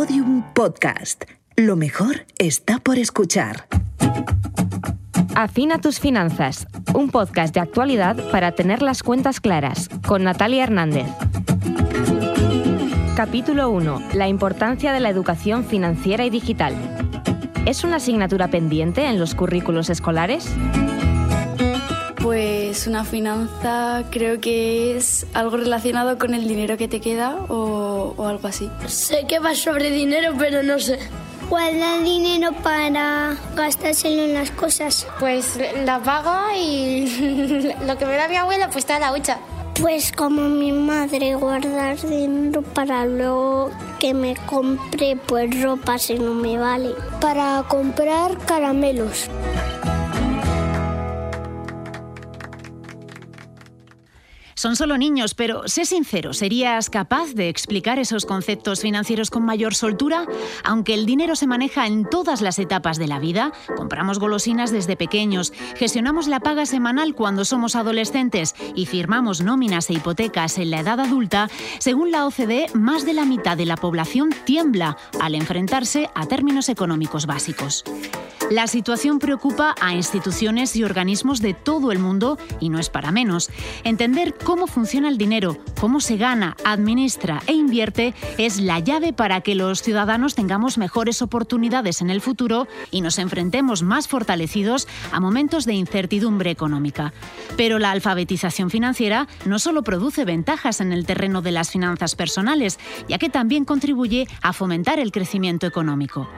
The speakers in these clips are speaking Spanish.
Podium Podcast. Lo mejor está por escuchar. Afina tus finanzas, un podcast de actualidad para tener las cuentas claras, con Natalia Hernández. Capítulo 1. La importancia de la educación financiera y digital. ¿Es una asignatura pendiente en los currículos escolares? Pues una finanza creo que es algo relacionado con el dinero que te queda o, algo así. Sé que va sobre dinero, pero no sé. Guardar dinero para gastárselo en las cosas. Pues la pago y lo que me da mi abuela pues está en la hucha. Pues como mi madre guardar dinero para luego que me compre pues ropa si no me vale. Para comprar caramelos. Son solo niños, pero sé sincero, ¿serías capaz de explicar esos conceptos financieros con mayor soltura? Aunque el dinero se maneja en todas las etapas de la vida, compramos golosinas desde pequeños, gestionamos la paga semanal cuando somos adolescentes y firmamos nóminas e hipotecas en la edad adulta, según la OCDE, más de la mitad de la población tiembla al enfrentarse a términos económicos básicos. La situación preocupa a instituciones y organismos de todo el mundo y no es para menos. Entender cómo funciona el dinero, cómo se gana, administra e invierte es la llave para que los ciudadanos tengamos mejores oportunidades en el futuro y nos enfrentemos más fortalecidos a momentos de incertidumbre económica. Pero la alfabetización financiera no solo produce ventajas en el terreno de las finanzas personales, ya que también contribuye a fomentar el crecimiento económico.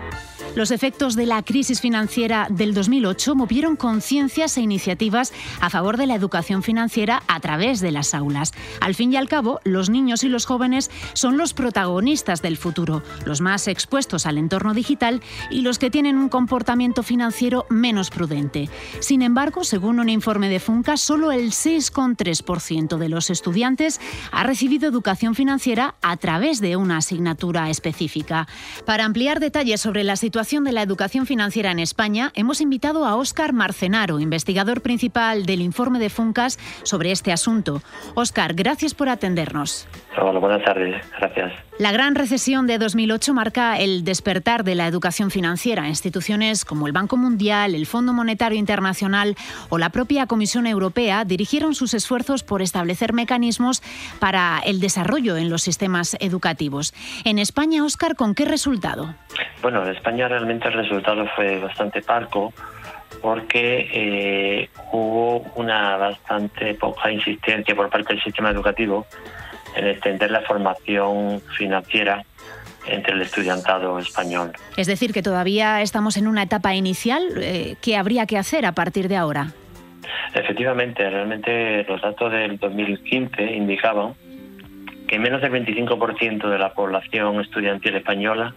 Los efectos de la crisis financiera del 2008 movieron conciencias e iniciativas a favor de la educación financiera a través de las aulas. Al fin y al cabo, los niños y los jóvenes son los protagonistas del futuro, los más expuestos al entorno digital y los que tienen un comportamiento financiero menos prudente. Sin embargo, según un informe de Funca, solo el 6,3% de los estudiantes ha recibido educación financiera a través de una asignatura específica. Para ampliar detalles sobre la situación de la educación financiera en España, hemos invitado a Óscar Marcenaro, investigador principal del informe de Funcas sobre este asunto. Óscar, gracias por atendernos. Hola, buenas tardes. Gracias. La gran recesión de 2008 marca el despertar de la educación financiera. Instituciones como el Banco Mundial, el Fondo Monetario Internacional o la propia Comisión Europea dirigieron sus esfuerzos por establecer mecanismos para el desarrollo en los sistemas educativos. En España, Óscar, ¿con qué resultado? Bueno, en España realmente el resultado fue bastante parco porque eh, hubo una bastante poca insistencia por parte del sistema educativo en extender la formación financiera entre el estudiantado español. Es decir, que todavía estamos en una etapa inicial. Eh, ¿Qué habría que hacer a partir de ahora? Efectivamente, realmente los datos del 2015 indicaban que menos del 25% de la población estudiantil española,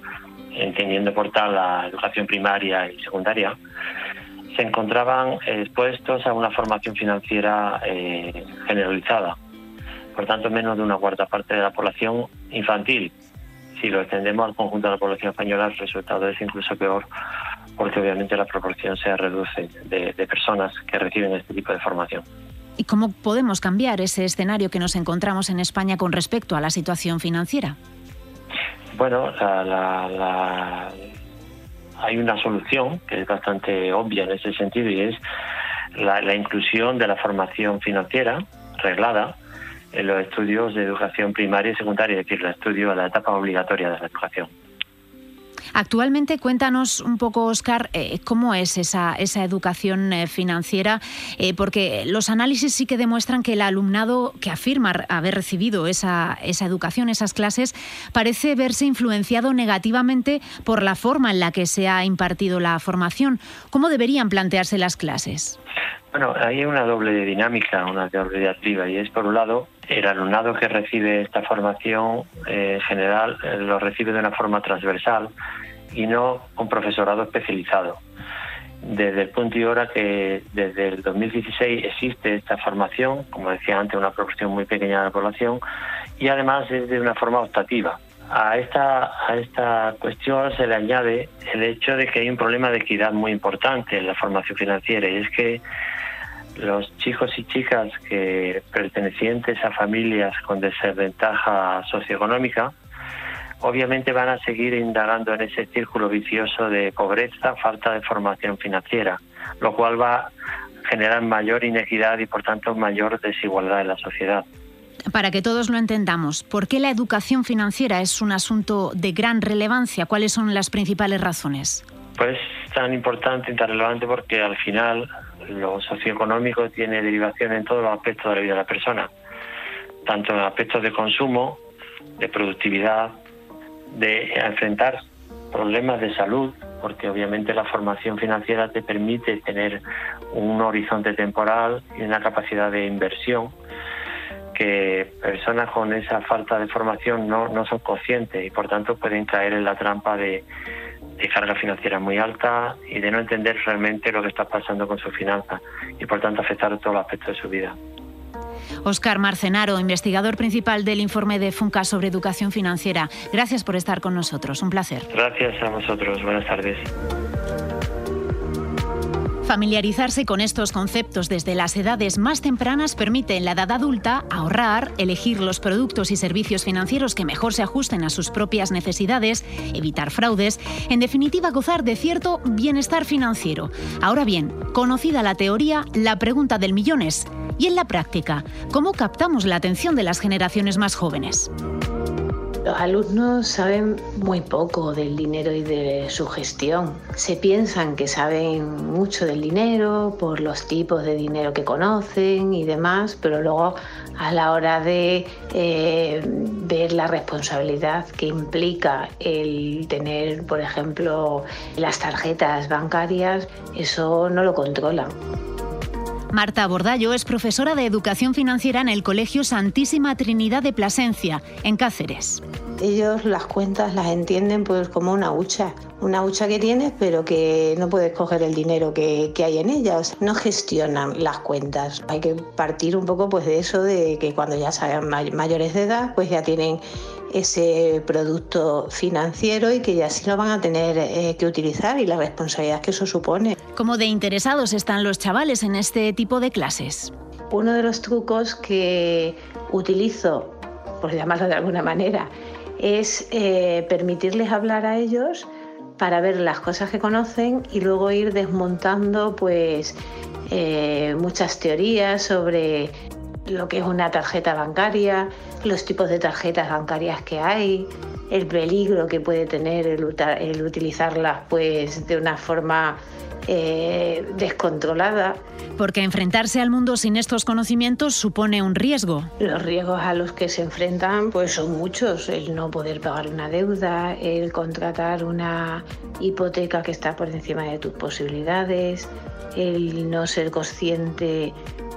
entendiendo por tal la educación primaria y secundaria, se encontraban expuestos a una formación financiera eh, generalizada por tanto menos de una cuarta parte de la población infantil. Si lo extendemos al conjunto de la población española, el resultado es incluso peor, porque obviamente la proporción se reduce de, personas que reciben este tipo de formación. ¿Y cómo podemos cambiar ese escenario que nos encontramos en España con respecto a la situación financiera? Bueno, hay una solución que es bastante obvia en ese sentido y es la inclusión de la formación financiera reglada en los estudios de educación primaria y secundaria, es decir, el estudio a la etapa obligatoria de la educación. Actualmente, cuéntanos un poco, Oscar, eh, cómo es esa, esa educación eh, financiera, eh, porque los análisis sí que demuestran que el alumnado que afirma haber recibido esa, esa educación, esas clases, parece verse influenciado negativamente por la forma en la que se ha impartido la formación. ¿Cómo deberían plantearse las clases? Bueno, hay una doble dinámica, una doble diatriba, y es por un lado el alumnado que recibe esta formación en general lo recibe de una forma transversal y no un profesorado especializado. Desde el punto y hora que desde el 2016 existe esta formación, como decía antes, una proporción muy pequeña de la población, y además es de una forma optativa. A esta, a esta cuestión se le añade el hecho de que hay un problema de equidad muy importante en la formación financiera, y es que los chicos y chicas que pertenecientes a familias con desventaja socioeconómica obviamente van a seguir indagando en ese círculo vicioso de pobreza, falta de formación financiera, lo cual va a generar mayor inequidad y por tanto mayor desigualdad en la sociedad. Para que todos lo entendamos, ¿por qué la educación financiera es un asunto de gran relevancia? ¿Cuáles son las principales razones? Pues tan importante y tan relevante porque al final lo socioeconómico tiene derivación en todos los aspectos de la vida de la persona, tanto en aspectos de consumo, de productividad, de enfrentar problemas de salud, porque obviamente la formación financiera te permite tener un horizonte temporal y una capacidad de inversión que personas con esa falta de formación no, no son conscientes y por tanto pueden caer en la trampa de, de carga financiera muy alta y de no entender realmente lo que está pasando con su finanzas y por tanto afectar todos los aspectos de su vida. Oscar Marcenaro, investigador principal del informe de FUNCA sobre educación financiera. Gracias por estar con nosotros. Un placer. Gracias a vosotros. Buenas tardes. Familiarizarse con estos conceptos desde las edades más tempranas permite en la edad adulta ahorrar, elegir los productos y servicios financieros que mejor se ajusten a sus propias necesidades, evitar fraudes, en definitiva gozar de cierto bienestar financiero. Ahora bien, conocida la teoría, la pregunta del millón es, ¿y en la práctica, cómo captamos la atención de las generaciones más jóvenes? Los alumnos saben muy poco del dinero y de su gestión. Se piensan que saben mucho del dinero por los tipos de dinero que conocen y demás, pero luego a la hora de eh, ver la responsabilidad que implica el tener, por ejemplo, las tarjetas bancarias, eso no lo controlan. Marta Bordallo es profesora de Educación Financiera en el Colegio Santísima Trinidad de Plasencia, en Cáceres. Ellos las cuentas las entienden pues como una hucha, una hucha que tienes pero que no puedes coger el dinero que, hay en ellas. No gestionan las cuentas. Hay que partir un poco pues de eso de que cuando ya sean mayores de edad pues ya tienen ese producto financiero y que ya sí lo van a tener eh, que utilizar y la responsabilidad que eso supone. ¿Cómo de interesados están los chavales en este tipo de clases? Uno de los trucos que utilizo, por llamarlo de alguna manera, es eh, permitirles hablar a ellos para ver las cosas que conocen y luego ir desmontando pues eh, muchas teorías sobre lo que es una tarjeta bancaria, los tipos de tarjetas bancarias que hay, el peligro que puede tener el, utilizarlas pues de una forma eh, descontrolada. Porque enfrentarse al mundo sin estos conocimientos supone un riesgo. Los riesgos a los que se enfrentan pues son muchos. El no poder pagar una deuda, el contratar una hipoteca que está por encima de tus posibilidades, el no ser consciente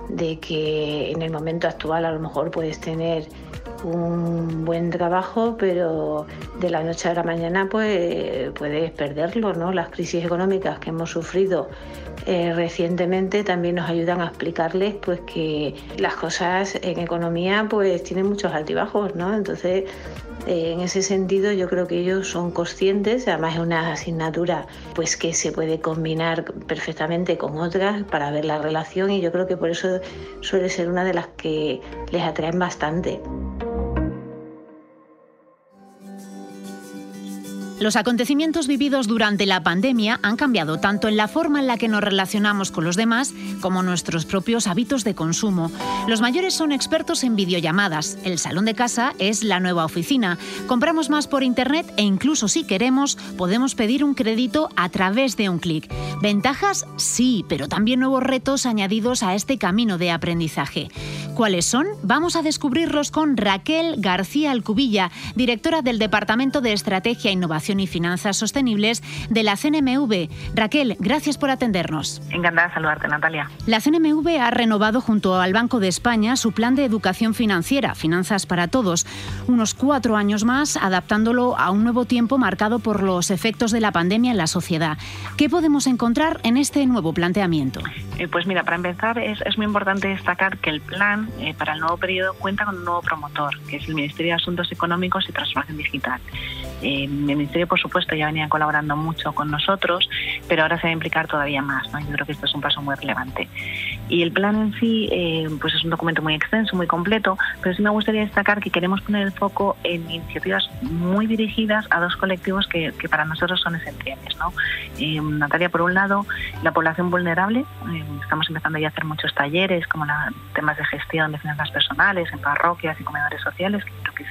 de que en el momento actual a lo mejor puedes tener un buen trabajo, pero de la noche a la mañana pues, puedes perderlo. ¿no? Las crisis económicas que hemos sufrido eh, recientemente también nos ayudan a explicarles pues, que las cosas en economía pues, tienen muchos altibajos. ¿no? Entonces, eh, en ese sentido yo creo que ellos son conscientes, además es una asignatura pues, que se puede combinar perfectamente con otras para ver la relación y yo creo que por eso suele ser una de las que les atraen bastante. Los acontecimientos vividos durante la pandemia han cambiado tanto en la forma en la que nos relacionamos con los demás como nuestros propios hábitos de consumo. Los mayores son expertos en videollamadas. El salón de casa es la nueva oficina. Compramos más por internet e incluso si queremos podemos pedir un crédito a través de un clic. Ventajas sí, pero también nuevos retos añadidos a este camino de aprendizaje. ¿Cuáles son? Vamos a descubrirlos con Raquel García Alcubilla, directora del Departamento de Estrategia e Innovación y Finanzas Sostenibles de la CNMV. Raquel, gracias por atendernos. Encantada de saludarte, Natalia. La CNMV ha renovado junto al Banco de España su plan de educación financiera, Finanzas para Todos, unos cuatro años más, adaptándolo a un nuevo tiempo marcado por los efectos de la pandemia en la sociedad. ¿Qué podemos encontrar en este nuevo planteamiento? Eh, pues mira, para empezar es, muy importante destacar que el plan eh, para el nuevo periodo cuenta con un nuevo promotor, que es el Ministerio de Asuntos Económicos y Transformación Digital. Eh, el Ministerio Ministerio, por supuesto, ya venía colaborando mucho con nosotros, pero ahora se va a implicar todavía más. ¿no? Yo creo que esto es un paso muy relevante. Y el plan en sí, eh, pues es un documento muy extenso, muy completo, pero sí me gustaría destacar que queremos poner el foco en iniciativas muy dirigidas a dos colectivos que, para nosotros son esenciales. ¿no? Eh, Natalia, por un lado, la población vulnerable. Eh, estamos empezando ya a hacer muchos talleres, como la, temas de gestión de finanzas personales en parroquias y comedores sociales, que creo que es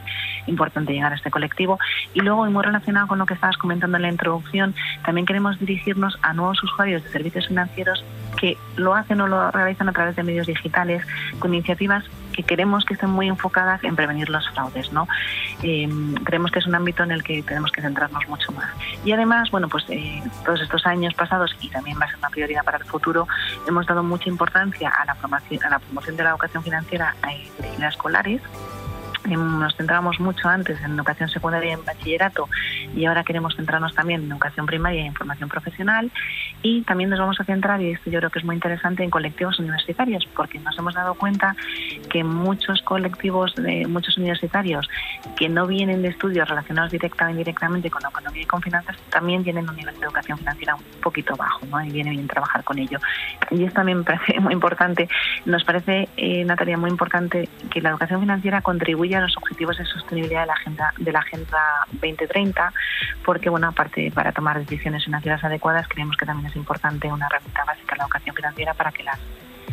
importante llegar a este colectivo. Y luego, y muy relacionado con lo que estabas comentando en la introducción, también queremos dirigirnos a nuevos usuarios de servicios financieros que lo hacen o lo realizan a través de medios digitales con iniciativas que queremos que estén muy enfocadas en prevenir los fraudes. ¿no? Eh, creemos que es un ámbito en el que tenemos que centrarnos mucho más. Y además, bueno, pues eh, todos estos años pasados, y también va a ser una prioridad para el futuro, hemos dado mucha importancia a la promoción, a la promoción de la educación financiera en escolares nos centrábamos mucho antes en educación secundaria y en bachillerato y ahora queremos centrarnos también en educación primaria y en formación profesional y también nos vamos a centrar, y esto yo creo que es muy interesante, en colectivos universitarios porque nos hemos dado cuenta que muchos colectivos de muchos universitarios que no vienen de estudios relacionados directa o indirectamente con la economía y con finanzas también tienen un nivel de educación financiera un poquito bajo ¿no? y viene bien trabajar con ello. Y esto también me parece muy importante, nos parece, eh, Natalia, muy importante que la educación financiera contribuya los objetivos de sostenibilidad de la agenda de la agenda 2030 porque bueno aparte para tomar decisiones financieras adecuadas creemos que también es importante una herramienta básica la educación financiera para que las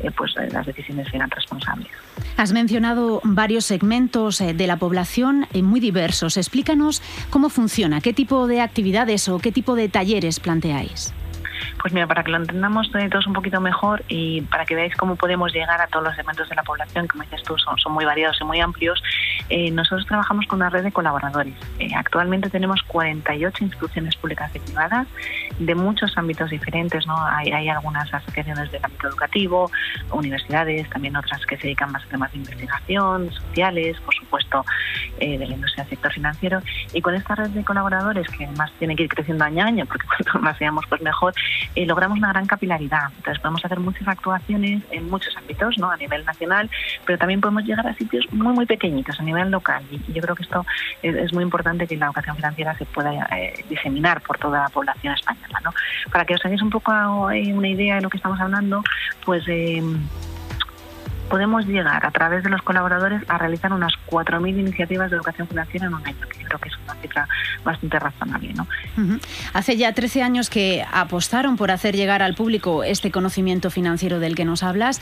eh, pues eh, las decisiones sean responsables. Has mencionado varios segmentos eh, de la población muy diversos. Explícanos cómo funciona, qué tipo de actividades o qué tipo de talleres planteáis. Pues mira, para que lo entendamos todos un poquito mejor y para que veáis cómo podemos llegar a todos los segmentos de la población, como dices tú, son, son muy variados y muy amplios, eh, nosotros trabajamos con una red de colaboradores. Eh, actualmente tenemos 48 instituciones públicas y privadas de muchos ámbitos diferentes. ¿no? Hay, algunas asociaciones del ámbito educativo, universidades, también otras que se dedican más a temas de investigación, sociales, por supuesto, eh, de la industria del sector financiero. Y con esta red de colaboradores, que además tiene que ir creciendo año a año, porque cuanto más seamos, pues mejor, eh, logramos una gran capilaridad. Entonces podemos hacer muchas actuaciones en muchos ámbitos, ¿no? A nivel nacional, pero también podemos llegar a sitios muy, muy pequeñitos, a nivel local. Y, yo creo que esto es, muy importante que la educación financiera se pueda eh, diseminar por toda la población española, ¿no? Para que os hagáis un poco eh, una idea de lo que estamos hablando, pues podemos llegar a través de los colaboradores a realizar unas 4.000 iniciativas de educación financiera en un año, que creo que es una cifra bastante razonable. ¿no? Hace ya 13 años que apostaron por hacer llegar al público este conocimiento financiero del que nos hablas.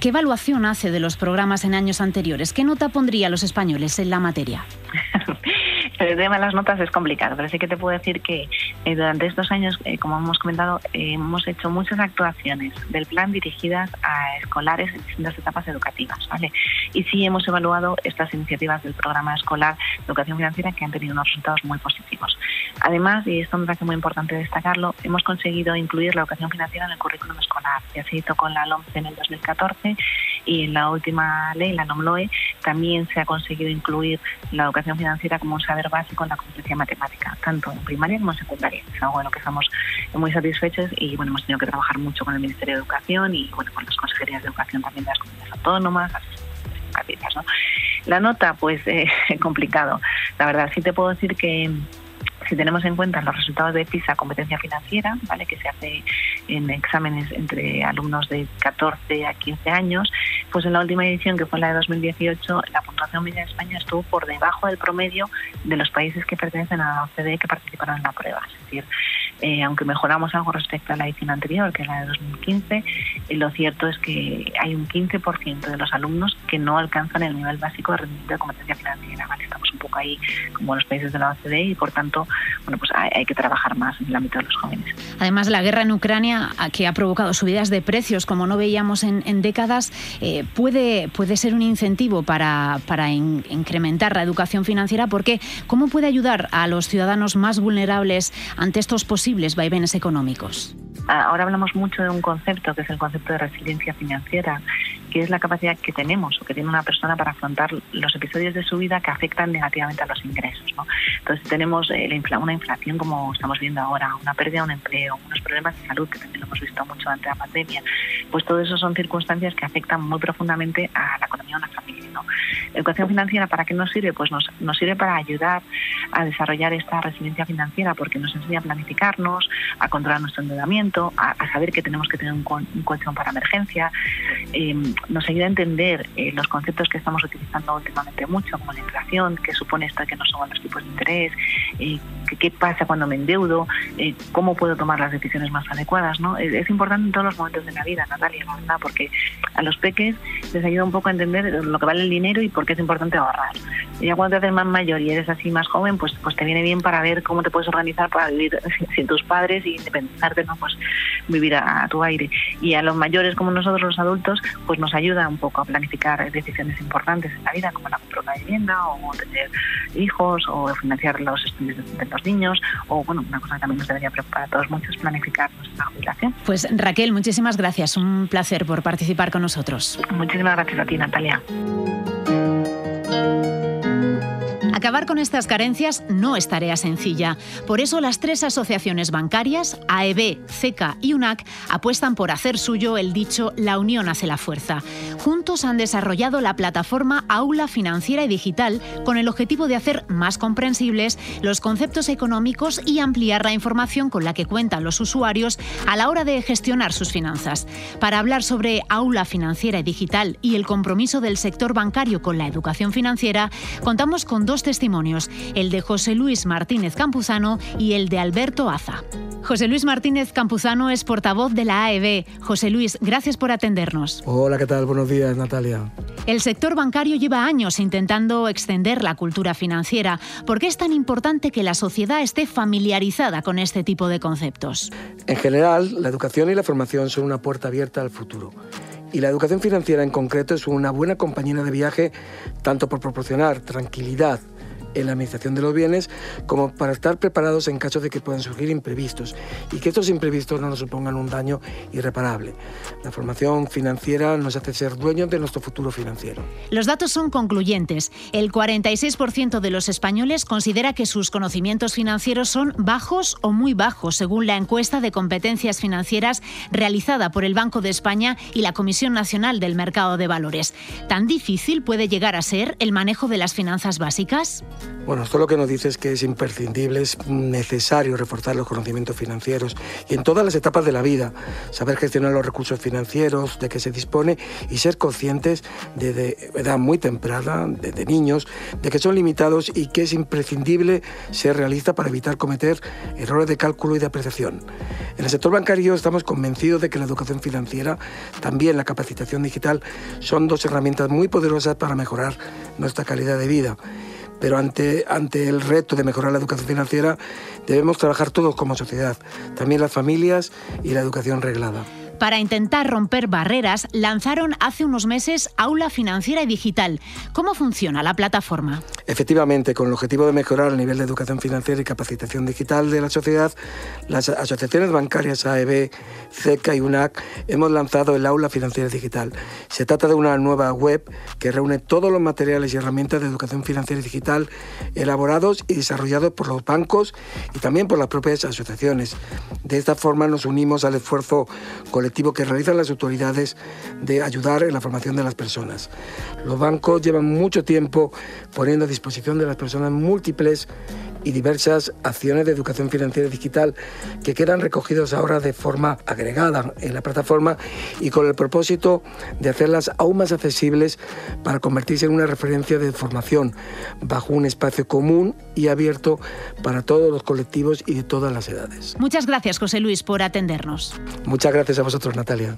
¿Qué evaluación hace de los programas en años anteriores? ¿Qué nota pondría los españoles en la materia? El tema de las notas es complicado, pero sí que te puedo decir que eh, durante estos años, eh, como hemos comentado, eh, hemos hecho muchas actuaciones del plan dirigidas a escolares en distintas etapas educativas, ¿vale? Y sí hemos evaluado estas iniciativas del programa escolar de educación financiera que han tenido unos resultados muy positivos. Además, y esto me parece muy importante destacarlo, hemos conseguido incluir la educación financiera en el currículum escolar. Ya se hizo con la LOMCE en el 2014 y en la última ley, la NOMLOE, también se ha conseguido incluir la educación financiera como un saber básico en la competencia matemática, tanto en primaria como en secundaria. Es algo en lo que estamos muy satisfechos y bueno, hemos tenido que trabajar mucho con el Ministerio de Educación y bueno, con las consejerías de educación también de las comunidades autónomas, las ¿no? La nota, pues, eh, complicado. La verdad, sí te puedo decir que si tenemos en cuenta los resultados de PISA competencia financiera, ¿vale? que se hace en exámenes entre alumnos de 14 a 15 años, pues en la última edición, que fue la de 2018, la puntuación media de España estuvo por debajo del promedio de los países que pertenecen a la OCDE que participaron en la prueba. Es decir, eh, aunque mejoramos algo respecto a la edición anterior, que es la de 2015, eh, lo cierto es que hay un 15% de los alumnos que no alcanzan el nivel básico de rendimiento de competencia financiera. ¿vale? Estamos un poco ahí como los países de la OCDE y, por tanto, bueno, pues hay, que trabajar más en el ámbito de los jóvenes. Además, la guerra en Ucrania, que ha provocado subidas de precios como no veíamos en, décadas, eh, puede, puede ser un incentivo para, para incrementar la educación financiera, porque ¿cómo puede ayudar a los ciudadanos más vulnerables ante estos posibles vaivenes económicos? Ah, ahora hablamos mucho de un concepto que es el concepto de resiliencia financiera que es la capacidad que tenemos o que tiene una persona para afrontar los episodios de su vida que afectan negativamente a los ingresos. ¿no? Entonces tenemos eh, una inflación como estamos viendo ahora, una pérdida de un empleo, unos problemas de salud que también lo hemos visto mucho ante la pandemia. Pues todo eso son circunstancias que afectan muy profundamente a la economía de una familia. ¿no? educación financiera, ¿para qué nos sirve? Pues nos, nos sirve para ayudar a desarrollar esta resiliencia financiera porque nos enseña a planificarnos, a controlar nuestro endeudamiento, a, saber que tenemos que tener un, colchón para emergencia, em, nos ayuda a entender eh, los conceptos que estamos utilizando últimamente mucho, como la inflación, que supone esto que no suban los tipos de interés, eh, qué pasa cuando me endeudo, eh, cómo puedo tomar las decisiones más adecuadas. ¿no? Es, importante en todos los momentos de la vida, Natalia, verdad, porque a los peques les ayuda un poco a entender lo que vale el dinero y por qué es importante ahorrar. Y ya cuando te haces más mayor y eres así más joven, pues, pues te viene bien para ver cómo te puedes organizar para vivir sin tus padres y independizarte, ¿no? Pues vivir a, tu aire. Y a los mayores como nosotros los adultos, pues nos ayuda un poco a planificar decisiones importantes en la vida, como la compra de una vivienda o tener hijos o financiar los estudios de, los niños o, bueno, una cosa que también nos debería preocupar a todos mucho es planificar nuestra jubilación. Pues Raquel, muchísimas gracias. Un placer por participar con nosotros. Muchísimas gracias a ti, Natalia. Acabar con estas carencias no es tarea sencilla. Por eso las tres asociaciones bancarias, AEB, CECA y UNAC, apuestan por hacer suyo el dicho La unión hace la fuerza. Juntos han desarrollado la plataforma Aula Financiera y Digital con el objetivo de hacer más comprensibles los conceptos económicos y ampliar la información con la que cuentan los usuarios a la hora de gestionar sus finanzas. Para hablar sobre Aula Financiera y Digital y el compromiso del sector bancario con la educación financiera, contamos con dos testimonios, el de José Luis Martínez Campuzano y el de Alberto Aza. José Luis Martínez Campuzano es portavoz de la AEB. José Luis, gracias por atendernos. Hola, ¿qué tal? Buenos días, Natalia. El sector bancario lleva años intentando extender la cultura financiera. ¿Por qué es tan importante que la sociedad esté familiarizada con este tipo de conceptos? En general, la educación y la formación son una puerta abierta al futuro. Y la educación financiera en concreto es una buena compañera de viaje tanto por proporcionar tranquilidad en la administración de los bienes como para estar preparados en caso de que puedan surgir imprevistos y que estos imprevistos no nos supongan un daño irreparable. La formación financiera nos hace ser dueños de nuestro futuro financiero. Los datos son concluyentes. El 46% de los españoles considera que sus conocimientos financieros son bajos o muy bajos, según la encuesta de competencias financieras realizada por el Banco de España y la Comisión Nacional del Mercado de Valores. ¿Tan difícil puede llegar a ser el manejo de las finanzas básicas? Bueno, esto lo que nos dice es que es imprescindible, es necesario reforzar los conocimientos financieros y en todas las etapas de la vida, saber gestionar los recursos financieros de que se dispone y ser conscientes desde edad muy temprana, desde niños, de que son limitados y que es imprescindible ser realista para evitar cometer errores de cálculo y de apreciación. En el sector bancario estamos convencidos de que la educación financiera, también la capacitación digital, son dos herramientas muy poderosas para mejorar nuestra calidad de vida pero ante, ante el reto de mejorar la educación financiera debemos trabajar todos como sociedad, también las familias y la educación reglada. Para intentar romper barreras, lanzaron hace unos meses Aula Financiera y Digital. ¿Cómo funciona la plataforma? Efectivamente, con el objetivo de mejorar el nivel de educación financiera y capacitación digital de la sociedad, las asociaciones bancarias AEB, CECA y UNAC hemos lanzado el Aula Financiera Digital. Se trata de una nueva web que reúne todos los materiales y herramientas de educación financiera y digital elaborados y desarrollados por los bancos y también por las propias asociaciones. De esta forma nos unimos al esfuerzo colectivo que realizan las autoridades de ayudar en la formación de las personas. Los bancos llevan mucho tiempo poniendo a disposición de las personas múltiples y diversas acciones de educación financiera digital que quedan recogidos ahora de forma agregada en la plataforma y con el propósito de hacerlas aún más accesibles para convertirse en una referencia de formación bajo un espacio común y abierto para todos los colectivos y de todas las edades. Muchas gracias, José Luis, por atendernos. Muchas gracias a vosotros, Natalia.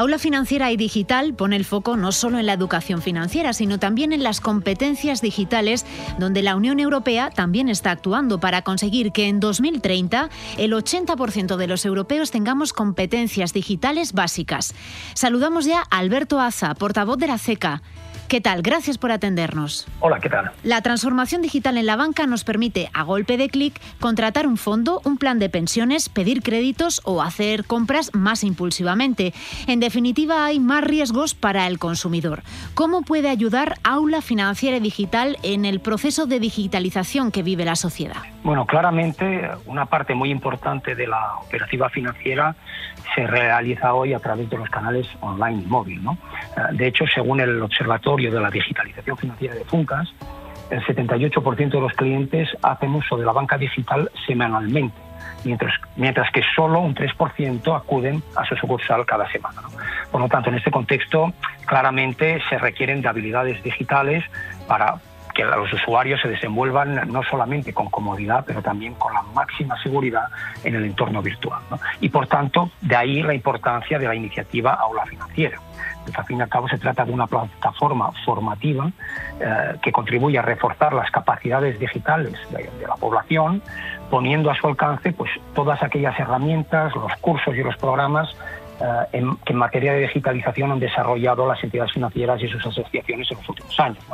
Aula Financiera y Digital pone el foco no solo en la educación financiera, sino también en las competencias digitales, donde la Unión Europea también está actuando para conseguir que en 2030 el 80% de los europeos tengamos competencias digitales básicas. Saludamos ya a Alberto Aza, portavoz de la CECA. ¿Qué tal? Gracias por atendernos. Hola, ¿qué tal? La transformación digital en la banca nos permite, a golpe de clic, contratar un fondo, un plan de pensiones, pedir créditos o hacer compras más impulsivamente. En definitiva, hay más riesgos para el consumidor. ¿Cómo puede ayudar Aula Financiera Digital en el proceso de digitalización que vive la sociedad? Bueno, claramente una parte muy importante de la operativa financiera se realiza hoy a través de los canales online y móvil. Eh, de hecho, según el Observatorio de la Digitalización Financiera de FUNCAS, el 78% de los clientes hacen uso de la banca digital semanalmente, mientras, mientras que solo un 3% acuden a su sucursal cada semana. Por lo tanto, en este contexto, claramente se requieren de habilidades digitales para que los usuarios se desenvuelvan no solamente con comodidad, pero también con la máxima seguridad en el entorno virtual. Y por tanto, de ahí la importancia de la iniciativa Aula Financiera. Pues, al fin y al cabo se trata de una plataforma formativa eh, que contribuye a reforzar las capacidades digitales de, la población, poniendo a su alcance pues, todas aquellas herramientas, los cursos y los programas eh, que en materia de digitalización han desarrollado las entidades financieras y sus asociaciones en los últimos años.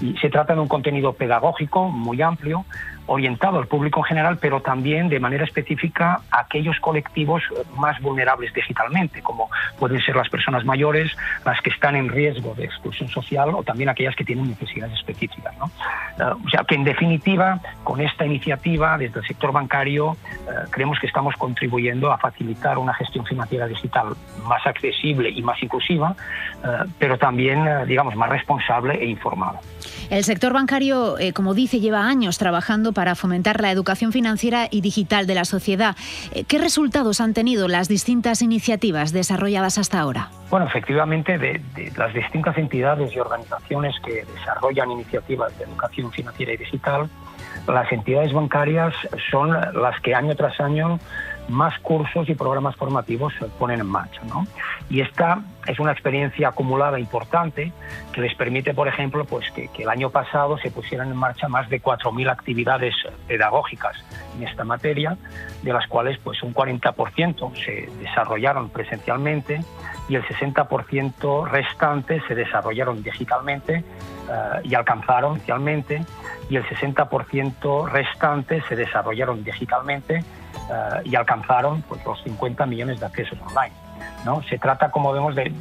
Y se trata de un contenido pedagógico muy amplio, orientado al público en general, pero también de manera específica a aquellos colectivos más vulnerables digitalmente, como pueden ser las personas mayores, las que están en riesgo de exclusión social o también aquellas que tienen necesidades específicas. Eh, o sea que en definitiva, con esta iniciativa desde el sector bancario, eh, creemos que estamos contribuyendo a facilitar una gestión financiera digital más accesible y más inclusiva, eh, pero también, digamos, más responsable e informada. El sector bancario, como dice, lleva años trabajando para fomentar la educación financiera y digital de la sociedad. Eh, ¿Qué resultados han tenido las distintas iniciativas desarrolladas hasta ahora? Bueno, efectivamente, de, las distintas entidades y organizaciones que desarrollan iniciativas de educación financiera y digital, las entidades bancarias son las que año tras año más cursos y programas formativos se ponen en marcha. ¿no? Y esta es una experiencia acumulada importante que les permite, por ejemplo, pues que, el año pasado se pusieran en marcha más de 4.000 actividades pedagógicas en esta materia, de las cuales pues un 40% se desarrollaron presencialmente y el 60% restante se desarrollaron digitalmente eh, y alcanzaron inicialmente y el 60% restante se desarrollaron digitalmente eh, y alcanzaron pues, los 50 millones de accesos online. ¿no? Se trata, como vemos, de,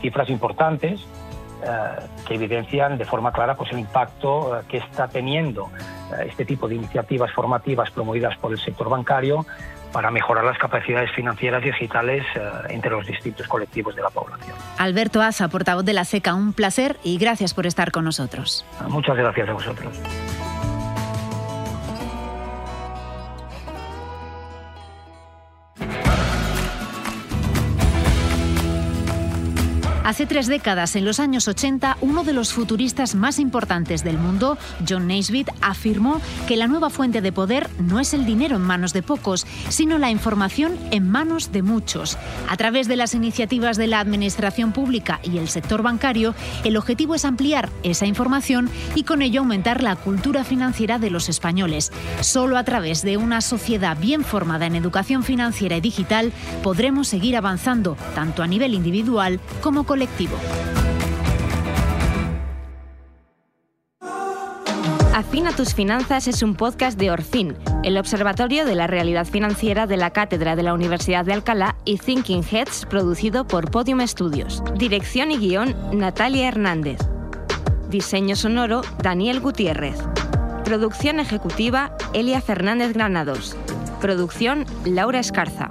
cifras importantes eh, que evidencian de forma clara pues, el impacto eh, que está teniendo este tipo de iniciativas formativas promovidas por el sector bancario para mejorar las capacidades financieras digitales entre los distintos colectivos de la población. Alberto Asa, portavoz de la SECA, un placer y gracias por estar con nosotros. Muchas gracias a vosotros. Hace tres décadas, en los años 80, uno de los futuristas más importantes del mundo, John Naisbitt, afirmó que la nueva fuente de poder no es el dinero en manos de pocos, sino la información en manos de muchos. A través de las iniciativas de la administración pública y el sector bancario, el objetivo es ampliar esa información y con ello aumentar la cultura financiera de los españoles. Solo a través de una sociedad bien formada en educación financiera y digital podremos seguir avanzando, tanto a nivel individual como colectivo. Afina tus finanzas es un podcast de Orfin, el Observatorio de la Realidad Financiera de la Cátedra de la Universidad de Alcalá y Thinking Heads, producido por Podium Studios. Dirección y guion, Natalia Hernández. Diseño sonoro, Daniel Gutiérrez. Producción ejecutiva, Elia Fernández Granados. Producción, Laura Escarza.